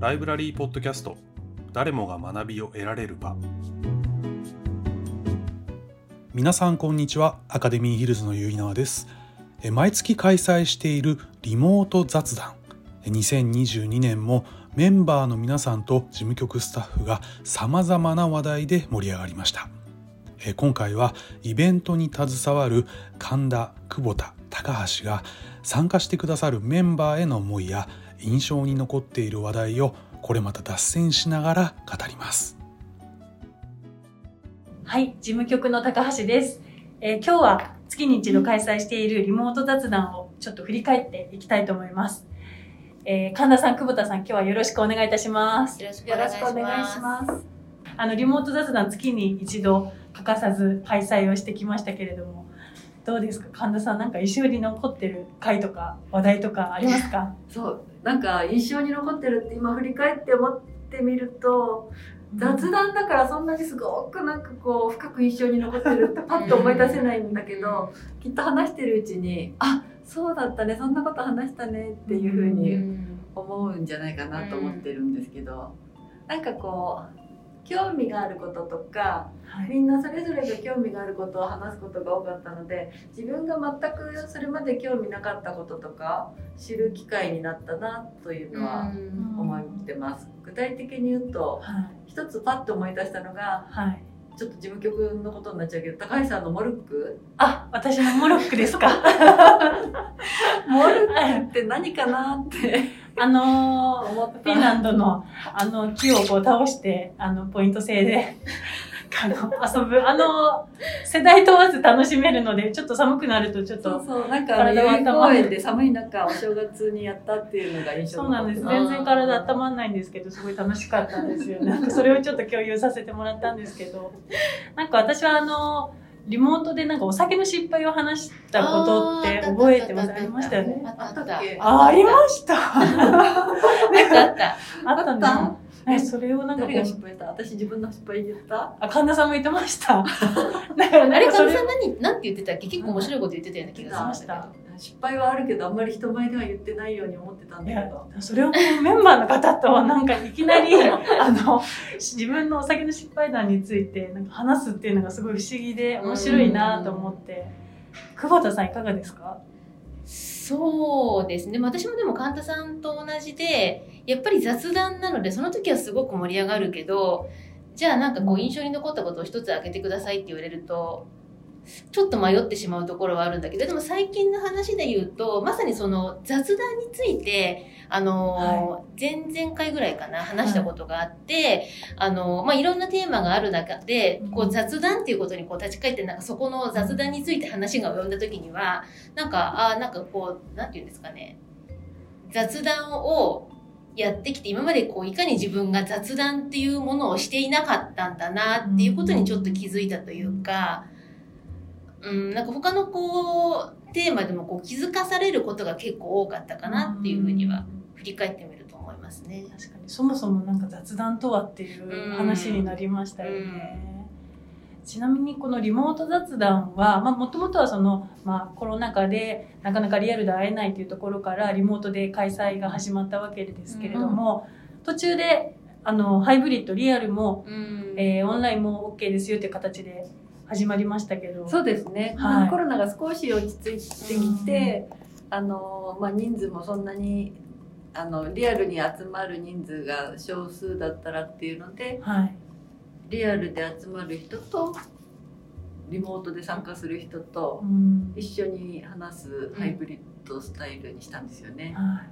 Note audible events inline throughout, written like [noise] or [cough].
ライブラリーポッドキャスト。誰もが学びを得られる場。皆さんこんにちは。アカデミーヒルズのゆいなわです。毎月開催しているリモート雑談。2022年もメンバーの皆さんと事務局スタッフが様々な話題で盛り上がりました。今回はイベントに携わる神田久保田高橋が参加してくださるメンバーへの思いや印象に残っている話題をこれまた脱線しながら語りますはい、事務局の高橋です。えー今日は月に一度開催しているリモート雑談をちょっと振り返っていきたいと思います。えー神田さん、久保田さん、今日はよろしくお願いいたします。よろしくお願いします。あの、リモート雑談月に一度欠かさず開催をしてきましたけれども、どうですか？神田さん、なんか印象に残ってる回とか話題とかありますか？そうなんか印象に残ってるって今振り返って思ってみると雑談だからそんなにすごくなんかこう深く印象に残ってるってパッと思い出せないんだけどきっと話してるうちにあそうだったねそんなこと話したねっていうふうに思うんじゃないかなと思ってるんですけどなんかこう興味があることとかはいみんなそれぞれが興味があることを話すことが多かったので自分が全くそれまで興味なかったこととか知る機会になったなというのは思ってます。具体的に言うとはい。一つパッと思い出したのがはい。ちょっと事務局のことになっちゃうけど高橋さんのモルック？あ、私のモロックですか？[laughs] モルックって何かなってあのーフィンランドのあの木をこう倒してあのポイント制で [laughs] あの遊ぶ。あの世代問わず楽しめるのでちょっと寒くなるとちょっそうとそうなんか公園で寒い中お正月にやったっていうのが印象そうなんです。全然体温まんないんですけどすごい楽しかったんですよね。なんかそれをちょっと共有させてもらったんですけど。なんか私はあのリモートでなんかお酒の失敗を話したことって覚えてます？ありましたよね？あったっけあありました。あったあった。[laughs] あったえそれをなんかこ誰がう失敗した？私自分の失敗言った？あ神田さんも言ってました。だからあれ、なんかそれかみさん何、なんて言ってたっけ？結構面白いこと言ってたような気がしましたけど。失敗はあるけどあんまり人前では言ってないように思ってたんだけど。それをメンバーの方となんかいきなりあの [laughs] 自分のお酒の失敗談についてなんか話すっていうのがすごい不思議で面白いなと思って。久保田さんいかがですか？そうですね。まあ私もでも神田さんと同じで、やっぱり雑談なので、その時はすごく盛り上がるけど、じゃあなんかこう印象に残ったことを一つ挙げてくださいって言われると、ちょっと迷ってしまうところはあるんだけど、でも最近の話で言うと、まさにその雑談について、あのー前々回ぐらいかな、話したことがあって、あのーまあ、いろんなテーマがある中で、こう雑談っていうことにこう立ち返って、なんかそこの雑談について話が及んだ時には、なんか、あなんかこう、なんていうんですかね、雑談をやってきて、今までこう、いかに自分が雑談っていうものをしていなかったんだなっていうことにちょっと気づいたというか、うん、なんか他のこう、テーマでもこう気づかされることが結構多かったかなっていうふうには振り返ってみると思いますね。確かに。そもそもなんか雑談とはっていう話になりましたよね。ちなみにこのリモート雑談はもともとはその、まあ、コロナ禍でなかなかリアルで会えないというところからリモートで開催が始まったわけですけれども、途中であのハイブリッドリアルも、うん。えーオンラインも OK ですよという形で始まりましたけど。そうですね、はい。コロナが少し落ち着いてきて、あのまあ、人数もそんなにあのリアルに集まる人数が少数だったらっていうのではい、リアルで集まる人とリモートで参加する人とうん。一緒に話すハイブリッドスタイルにしたんですよね。はい、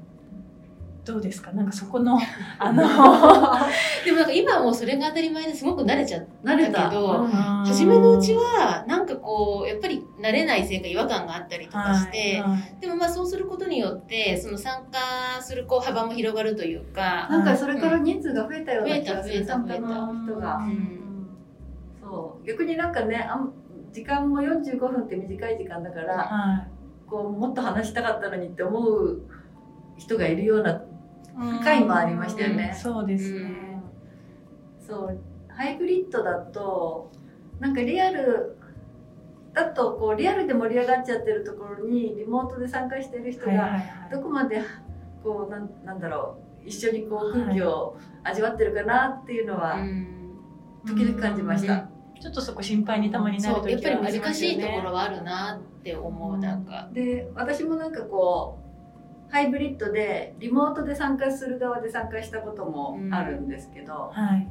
どうですか？なんかそこの [laughs] あの [laughs] でもなんか今はもうそれが当たり前ですごく慣れちゃっ慣れた。だけど初初めのうちはなんかこうやっぱり慣れないせいか違和感があったりとかして、はいでもまあそうすることによってその参加するこう幅も広がるというか、なんかそれから人数が増えたような気がする増えた参加の人が。ん。そう。逆になんかねあん時間も45分って短い時間だからはこうもっと話したかったのにって思う人がいるようないうん回もありましたよね。そうですね。そう。ハイブリッドだとなんかリアルだとこうリアルで盛り上がっちゃってるところにリモートで参加してる人がどこまでこうなんなんだろう一緒にこう空気を味わってるかなっていうのはうん。時々感じました。ちょっとそこ心配にたまになるそうやっぱ時はありり難しますよねいところはあるなって思うなんか。で私もなんかこうハイブリッドでリモートで参加する側で参加したこともあるんですけど、はい。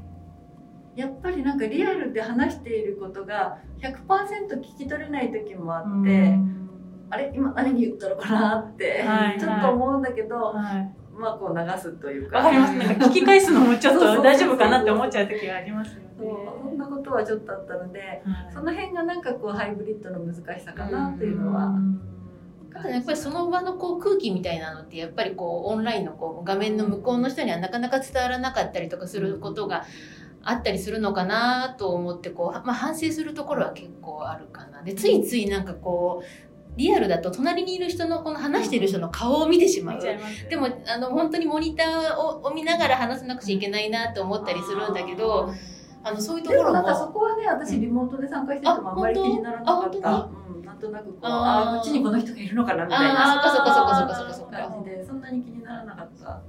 やっぱりなんかリアルで話していることが100%聞き取れない時もあって、うん。あれ？今何言ったのかなって、はいちょっと思うんだけど、はい。まあこう流すというか。わかります。なんか聞き返すのもちょっと大丈夫かなって思っちゃう時がありますよね。そんなことはちょっとあったのではい。その辺がなんかこうハイブリッドの難しさかなっていうのは、やっぱりその場のこう空気みたいなのってやっぱりこうオンラインのこう画面の向こうの人にはなかなか伝わらなかったりとかすることがあったりするのかなと思ってこう、まあ、反省するところは結構あるかな。でついついなんかこうリアルだと隣にいる人のこの話している人の顔を見てしまう。でもあの本当にモニターをを見ながら話さなくちゃいけないなと思ったりするんだけどあのそういうところも。でもなんかそこはね私リモートで参加しててもあんまり気にならなかっあた。本うん、なんとなくこうあー。ああこっちにこの人がいるのかなみたいな。そっかそっかそっかそっかそっかそっか。感じでそんなに気にならなかった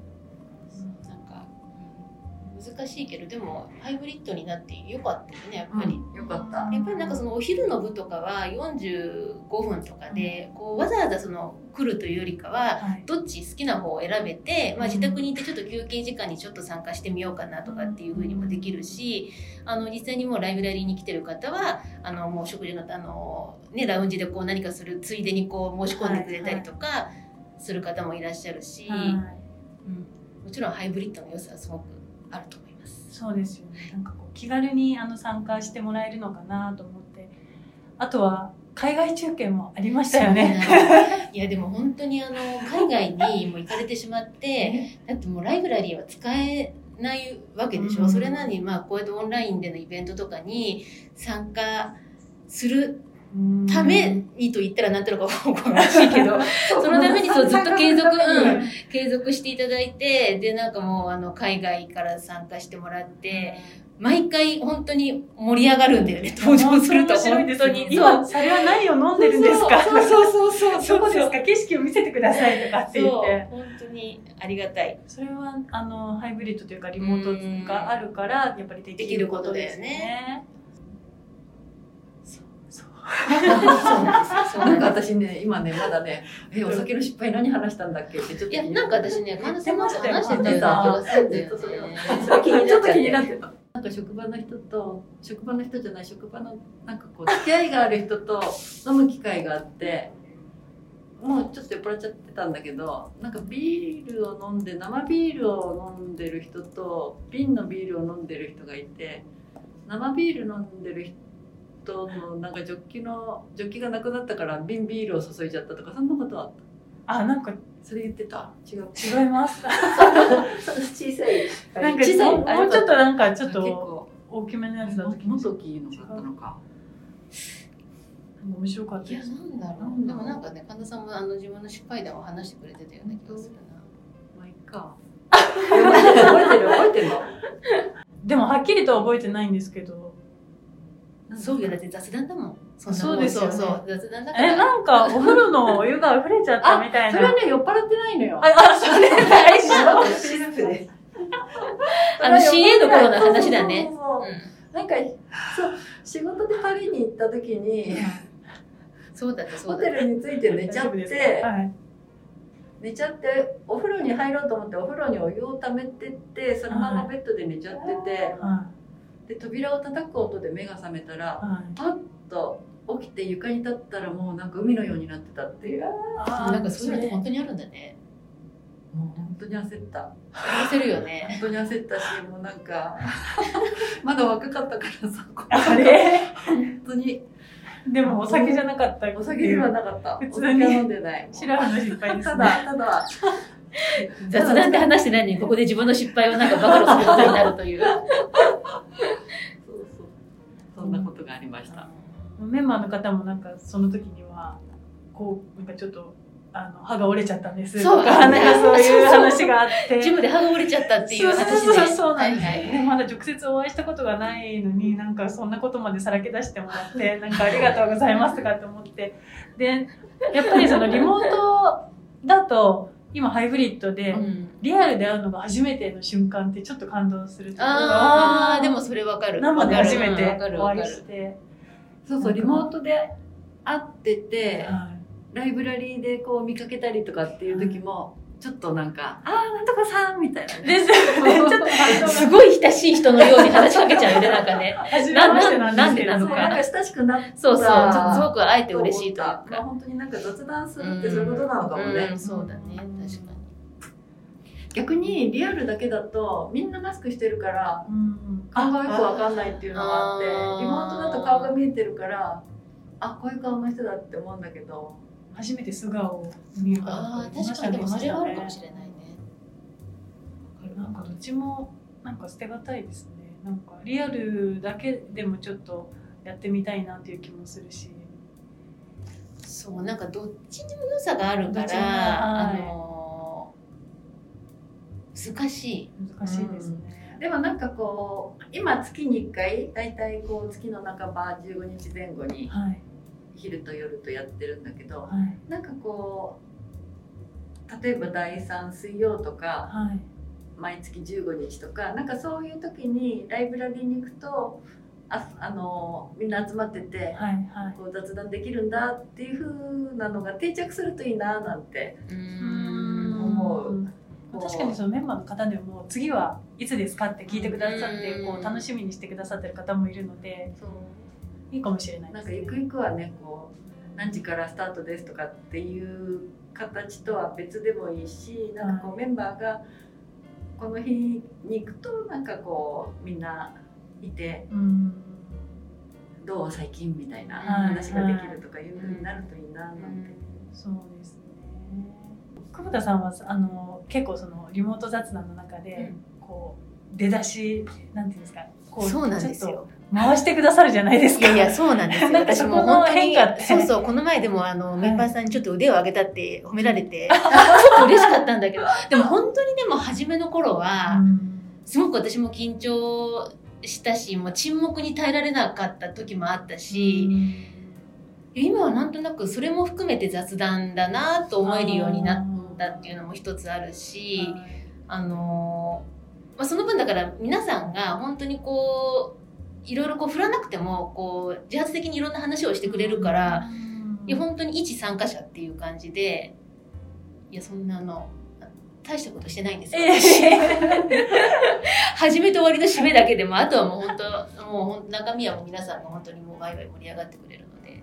難しいけどでもハイブリッドになってよかったよねやっぱり。うんよかった。やっぱりなんかそのお昼の部とかは45分とかでこうわざわざその来るというよりかははい。どっち好きな方を選べて、まあ、自宅にいてちょっと休憩時間にちょっと参加してみようかなとかっていうふうにもできるしあの実際にもうライブラリーに来てる方はあのもう食事のあの、ね、ラウンジでこう何かするついでにこう申し込んでくれたりとかする方もいらっしゃるし、はい。うん、もちろんハイブリッドの良さはすごくあると思います。そうですよね。なんかこう気軽にあの参加してもらえるのかなと思って。あとは海外中継もありましたよね。[laughs] いやでも本当にあの海外にも行かれてしまって [laughs] だってもうライブラリーは使えないわけでしょ、うんそれなのにまあこうやってオンラインでのイベントとかに参加するためにと言ったらなんていうのかおこがましいけど [laughs] そのためにそうずっと継続うん継続していただいてでなんかもうあの海外から参加してもらって毎回本当に盛り上がるんだよね登場すると本当に。今、それは何を飲んでるんですか？そうそう。[laughs] そうそうそうですか？景色を見せてくださいとかって言って。本当にありがたい。それはあのハイブリッドというかリモートがあるからやっぱりできることですね。なんか私ね今ねまだねえお酒の失敗何話したんだっけ？ってちょっといやなんか私ね神田さんと話してたような気んだちょっと気になってた。なんか職場の人と職場の人じゃない職場のなんかこう付き合いがある人と飲む機会があってもうちょっと酔っ払っちゃってたんだけどなんかビールを飲んで生ビールを飲んでる人と瓶のビールを飲んでる人がいて生ビール飲んでる人のなんかジョッキのジョッキがなくなったから瓶ビールを注いじゃったとかそんなことはあった？あなんかそれ言ってた？違う。違います。小さい。なんか小さい。もうちょっとなんかちょっ結と構。大きめのやつだともっと大きいのがあったのか？面白かったいやです。なんだろう。うでもなんかね神田さんもあの自分の失敗談を話してくれてたような気がするな。まあいいか。[laughs] 覚えてる覚えてるの？でもはっきりとは覚えてないんですけど。そうよ。だって雑談だもん。そんそうですよね。そう雑談だから。え、なんかお風呂のお湯が溢れちゃったみたいな。それはね酔っ払ってないのよ。あ、あ、それ大丈夫。システですあの CA の頃の話だね。なんかそう仕事でパリに行った時にそうだったそホうだった。テルに着いて寝ちゃってかはい。寝ちゃってお風呂に入ろうと思ってお風呂にお湯を溜めてってそのままベッドで寝ちゃっててはで扉を叩く音で目が覚めたらい。はい。パッと起きて床に立ったらもうなんか海のようになってたっていう。あなんかそういうのって本当にあるんだね。もう本当に焦った。話せるよね。本当に焦ったしもうなんか [laughs] まだ若かったからさあれ？本当に。でもお酒じゃなかったお酒ではなかった。普通にお酒は飲んでない。シラフの失敗ですたね。だただ [laughs] 雑談で話してないのにここで自分の失敗をなんか暴露することになるという。そうそう。そんなことがありました。メンバーの方もなんかその時にはこうなんかちょっとあの歯が折れちゃったんですそう。とかなんかそういう話があって。ジムで歯が折れちゃったっていう話でそうそうそうそうなんです、はいはいでまだ直接お会いしたことがないのになんかそんなことまでさらけ出してもらって [laughs] なんかありがとうございますとかって思って。でやっぱりそのリモートだと今ハイブリッドで、うん。リアルで会うのが初めての瞬間ってちょっと感動するとああでもそれわかる。生で初めわてお会いして、そうそうリモートで会っててはい。ライブラリーでこう見かけたりとかっていう時もちょっとなんか「ああなんとかさん」みたいなね。です [laughs] すごい親しい人のように話しかけちゃうよねなんかね。なんなんでなのか。なんか親しくなった。そうそうすごく会えて嬉しいというまあか本当になんか雑談するってそういうことなのかもね、うんそうだね。確かに。逆にリアルだけだとみんなマスクしてるからうん顔がよくわかんないっていうのがあってリモートだと顔が見えてるからあこういう顔の人だって思うんだけど初めて素顔を見るからああ確かにでもそれはあるかもしれないね。なんかどっちもなんか捨てがたいですね。なんかリアルだけでもちょっとやってみたいなっていう気もするし。そうなんかどっちにも良さがあるから、はい。あの難しい。難しいですね、でもなんかこう今月に1回大体こう月の半ば15日前後にはい昼と夜とやってるんだけどはい。なんかこう例えば第3水曜とかはい。毎月15日とかなんかそういう時にライブラリーに行くとああのみんな集まっててはいはい。こう雑談できるんだっていう風なのが定着するといいななんてううん。思う。確かにそのメンバーの方でも次はいつですかって聞いてくださってうん。こう楽しみにしてくださってる方もいるのでいいかもしれない。ねなんかゆくゆくはねこう何時からスタートですとかっていう形とは別でもいいしなんかこうメンバーがこの日に行くとなんかこうみんないてうん。どう最近みたいなはい話ができるとかいう風になるといいななんて。そうですね。久保田さんはあの結構そのリモート雑談の中で、こう出だしなんていうんですかこそうなんですよ。と回してくださるじゃないですか。いやいやそうなんですよ。私も本当にそうそうこの前でもあの、はい。メンバーさんにちょっと腕を上げたって褒められて [laughs] ちょっと嬉しかったんだけど。でも本当にでも初めの頃は、すごく私も緊張したしもう沈黙に耐えられなかった時もあったし、今はなんとなくそれも含めて雑談だなと思えるようになったっていうのも一つあるし、あのまあ、その分だから皆さんが本当にこういろいろこう振らなくてもこう自発的にいろんな話をしてくれるから、いや本当に一参加者っていう感じでいやそんなあの大したことしてないんですよ、ええ。始めと終わりの締めだけでもあとはもう本当もう中身はもう皆さんが本当にもうワイワイ盛り上がってくれるので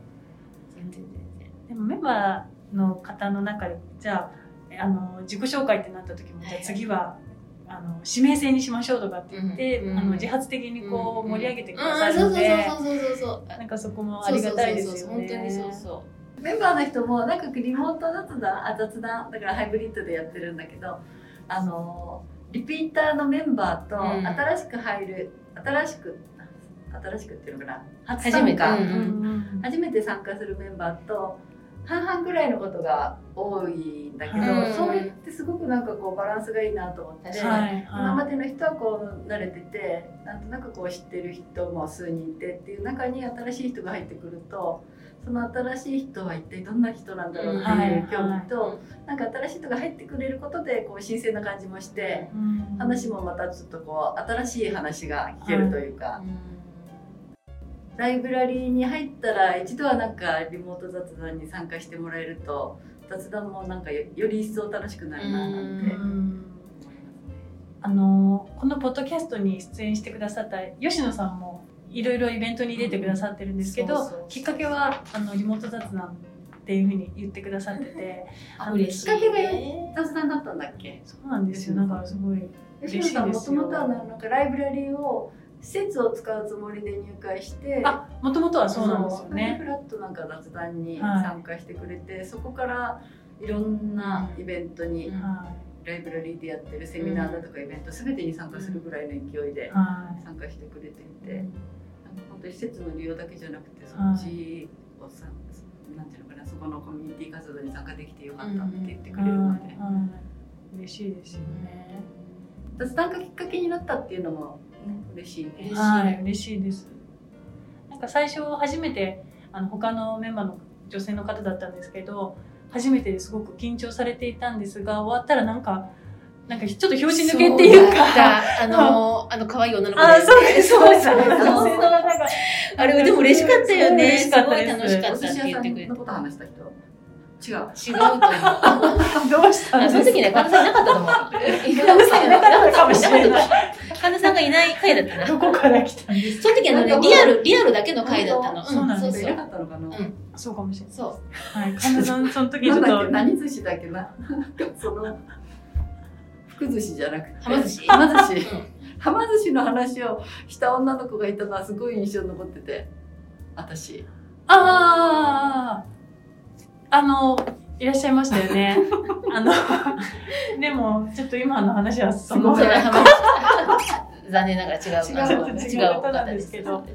全然全然。でもメンバーの方の中でじゃああの自己紹介ってなった時も、はいじゃあ次はあの指名制にしましょうとかって言って、うんあの自発的にこう、うん盛り上げてくだうんさるので、そうそうそうそうそうなんかそこもありがたいですよね。そうそうそう本当にそうそうメンバーの人もなんかリモート雑談あ雑談だからハイブリッドでやってるんだけどあのリピーターのメンバーとうん。新しく入る、新しく新しくっていうのかな初初めて。参加、うんうん。初めて参加するメンバーと半々ぐらいのことが多いんだけど、うん。それってすごくなんかこうバランスがいいなと思って、はい今まはいでの人はこう慣れててなんとなくこう知ってる人も数人いてっていう中に新しい人が入ってくるとその新しい人は一体どんな人なんだろうっていう興味と、なんか新しい人が入ってくれることでこう新鮮な感じもしてうん。話もまたちょっとこう新しい話が聞けるというか、ライブラリーに入ったら一度はなんかリモート雑談に参加してもらえると雑談もなんかよより一層楽しくなるななん。て。あのこのポッドキャストに出演してくださった吉野さんもいろいろイベントに出てくださってるんですけど、きっかけはあのリモート雑談っていうふうに言ってくださってて。あ嬉しい。きっかけがね雑談だったんだっけ？そうなんですよ。なんかすごい吉野さんもともとはなんかライブラリーを施設を使うつもりで入会してあもともとはそうなんですよね。フラットなんか雑談にはい参加してくれて、そこからいろんなイベントに、うん。はライブラリーでやってるセミナーだとかイベント全てに参加するぐらいの勢いでいは参加してくれていて、ん。か本当に施設の利用だけじゃなくてそはいっちをさ、なんていうのかなそこのコミュニティ活動に参加できてよかったって言ってくれるので、はいはい嬉しいですよね。雑談がきっかけになったっていうのも、ね、嬉しいね。嬉しいはい嬉しいですなんか最初初めてあの他のメンバーの女性の方だったんですけど初めてですごく緊張されていたんですが終わったらなんかなんかちょっと拍子抜けっていうか。あの、[laughs] あの可愛い女の子あ、そうです、そうです。そうそう男性のなんかあれでも嬉しかったよね。嬉しかったですすごい楽しかおったって寿司屋さ言ってくれて。んのこと話した人？違う。違うと思う。どうしたんあですか？その時ね、神田さんいなかったと思う。神田さんいなかったかもしれない。神田さんがいない回だったな。どこから来たんですその時あのね、リアル、リアルだけの回だったの。そうなんですそうそういなかったのかな。うんそうかもしれない。そう。はい。神田さん、その時ちょっと何寿司だっけな？その、福寿司じゃなくて。はま寿司？はま寿司。うんはま寿司の話をした女の子がいたのはすごい印象に残ってて。私。ああ、あの、いらっしゃいましたよね。[laughs] あの、でも、ちょっと今の話はその [laughs] 残念ながら違うな。違う違う方なんですけど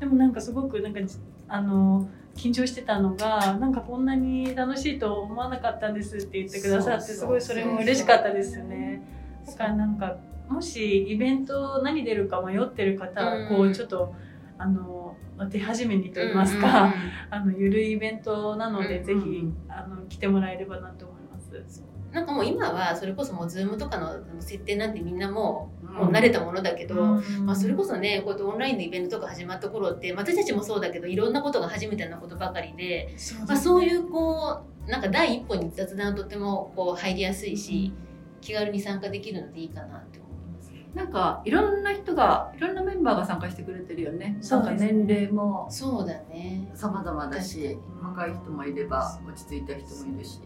でもなんかすごくなんかじあの緊張してたのがなんかこんなに楽しいと思わなかったんですって言ってくださってすごいそれも嬉しかったですよね。だからなんかもしイベント何出るか迷ってる方はこうんうちょっとあの手始めにと言いますうんうんか、あのゆるいイベントなので、うんぜひうんあの来てもらえればなと思います。なんかもう今はそれこそもうズームとかの設定なんてみんなもうもううん慣れたものだけど、うんまあ、それこそねこうやってオンラインのイベントとか始まった頃ってまあ私たちもそうだけどいろんなことが初めてなことばかりで、まあ、そういうこうなんか第一歩に雑談とてもこう入りやすいし気軽に参加できるのでいいかなって思。なんかいろんな人がいろんなメンバーが参加してくれてるよね。なそうね年齢もそうだね様々だし若い人もいれば落ち着いた人もいるし。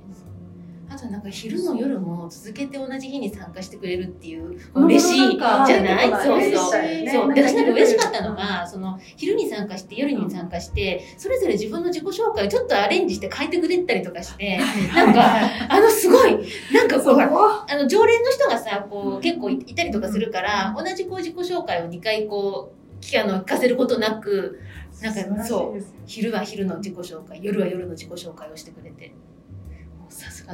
あとなんか昼も夜も続けて同じ日に参加してくれるっていううん嬉しいじゃない？ねそうそう。ね。そう。で私なんか嬉しかったのうんがその昼に参加して夜に参加してそれぞれ自分の自己紹介をちょっとアレンジして変えてくれたりとかしてなんかあのすごいなんかこうあの常連の人がさこう結構いいたりとかするから同じこう自己紹介を2回こうの聞かせることなくなんかそう。昼は昼の自己紹介夜は夜の自己紹介をしてくれて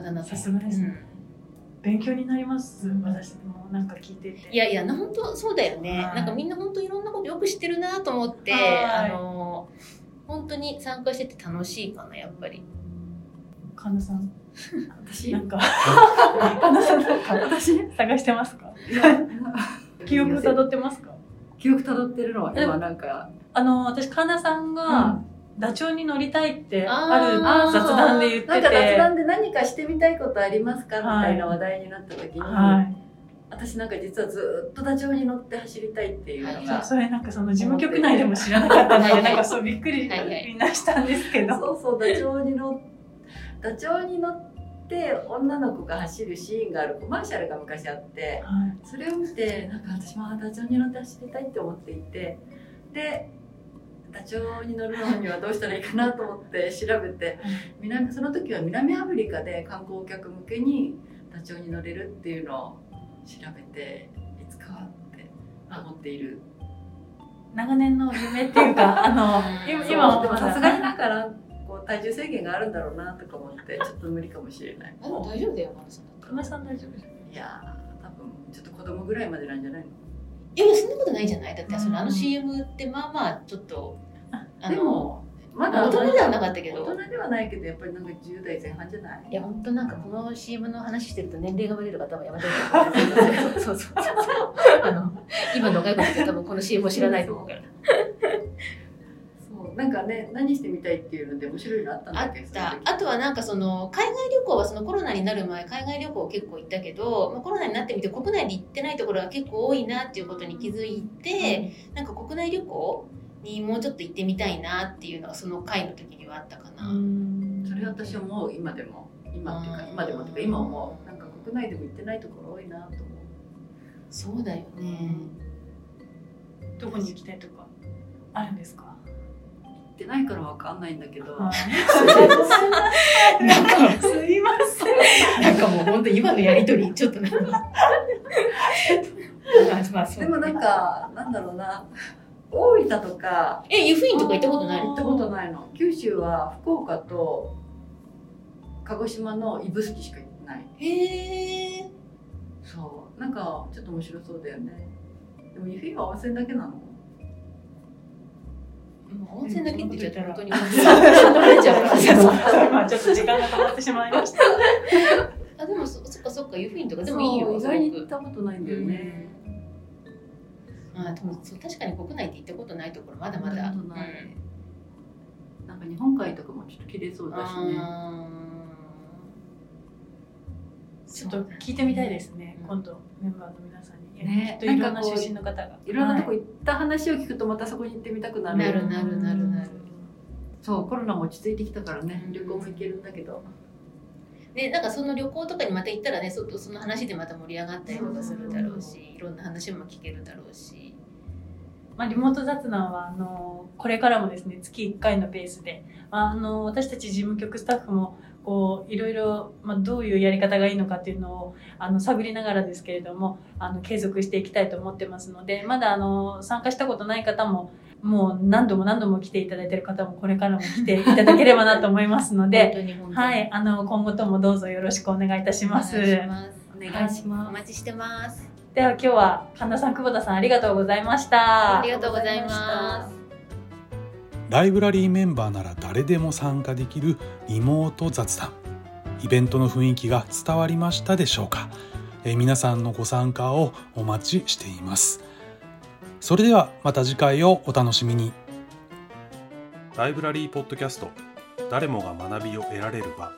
もうさすがだなとさすがですね。うん。勉強になります。私もなんか聞いてて。いやいや、な本当そうだよね。はい。なんかみんな本当いろんなことよく知ってるなと思って、はい。あの、本当に参加してて楽しいかな、やっぱり。神田さん、私？なんか、神田さんなんか私？探してますか？記憶たどってますか？記憶たどってるのは今なんか。あの、私、神田さんが、ダチョウに乗りたいって、ああるー雑談で言ってて。なんか雑談で何かしてみたいことありますかみたいな話題になった時に、はい。私なんか実はずっとダチョウに乗って走りたいっていうのが、それなんかその事務局内でも知らなかったので、はいはいなんかそうびっくりはいはいみんなしたんですけど。そうそうダチョウに乗っダチョウに乗って女の子が走るシーンがあるコマーシャルが昔あってはいそれを見てなんか私もあダチョウに乗って走りたいって思っていてでダチョウに乗るのにはどうしたらいいかなと思って調べて南その時は南アフリカで観光客向けにダチョウに乗れるっていうのを調べていつかはって思っている。長年の夢っていうか、[laughs] あの、今でもさすがにだからこう体重制限があるんだろうなとか思って [laughs] ちょっと無理かもしれない。あでも大丈夫だよ、マルさんだったら。神田さん大丈夫？ですかいやー多分ちょっと子供ぐらいまでなんじゃないの？いやそんなことないじゃない？だって、そのあのうん。CM ってまあまあ、ちょっと、あでの、もま大人ではなかったけど。大人ではないけどやっぱりなんか10代前半じゃない？いや、本当なんかこの CM の話してると年齢がバレる方はやめておいてください。[laughs] そうそうそうそう。あの、今の若い子って多分この CM を知らないと思うから。そう。なんかね何してみたいっていうので面白いのあった。んだっけた。あとはなんかその、海外旅行はそのコロナになる前、海外旅行結構行ったけど、まあ、コロナになってみて国内で行ってないところが結構多いなっていうことに気づいて、なんか国内旅行にもうちょっと行ってみたいなっていうのがその回の時にはあったかな。それ私思う今でも今っていうかうん今でもっていうか今思うなんか国内でも行ってないところ多いなと思うそうだよね。どこに行きたいとかあるんですか？行ってないからわかんないんだけど、はい。なんか、すいません。なんかもう本当今のやりとり、ちょっとなんか。[laughs] でもなんかなんだろうな大分とか。え、湯布院とか行ったことない行ったことないの。九州は福岡と鹿児島の指宿しか行ってない。へえ。そう。なんかちょっと面白そうだよね。でも湯布院は温泉だけなの？もう温泉だけって言っちゃうと本当に。う。ん怒られちゃう [laughs] からちょっとと時間が止まってしまいました。[laughs] あでもそそっかそっかユフィンとかでもいいよそう意外に行ったことないんだよね。あでもそう確かに国内って行ったことないところまだまだ行ったことなんか日本海とかもちょっと綺麗そうだしね。ちょっと聞いてみたいですね。うん今度メンバーの皆さんに。ねきっといろんななんかこう出身の方が。いろんなとこはい行った話を聞くとまたそこに行ってみたくなる。なるなるなるなるそうコロナも落ち着いてきたからねうん旅行も行けるんだけど。でなんかその旅行とかにまた行ったらねそその話でまた盛り上がったりとかするだろうしいろんな話も聞けるだろうし。まあ、リモート雑談はあのこれからもですね月1回のペースで、まあ、あの私たち事務局スタッフもこういろいろ、まあ、どういうやり方がいいのかっていうのをあの探りながらですけれどもあの継続していきたいと思ってますのでまだあの参加したことない方ももう何度も何度も来ていただいている方もこれからも来ていただければなと思いますの [laughs] 本で、はい、あの今後ともどうぞよろしくお願いいたします。お願いします。お願いしおま待ちしてます。では今日は神田さん久保田さんありがとうございました。ありがとうございますライブラリーメンバーなら誰でも参加できるリモート雑談。イベントの雰囲気が伝わりましたでしょうか、えー皆さんのご参加をお待ちしていますそれではまた次回をお楽しみに。ライブラリーポッドキャスト誰もが学びを得られる場。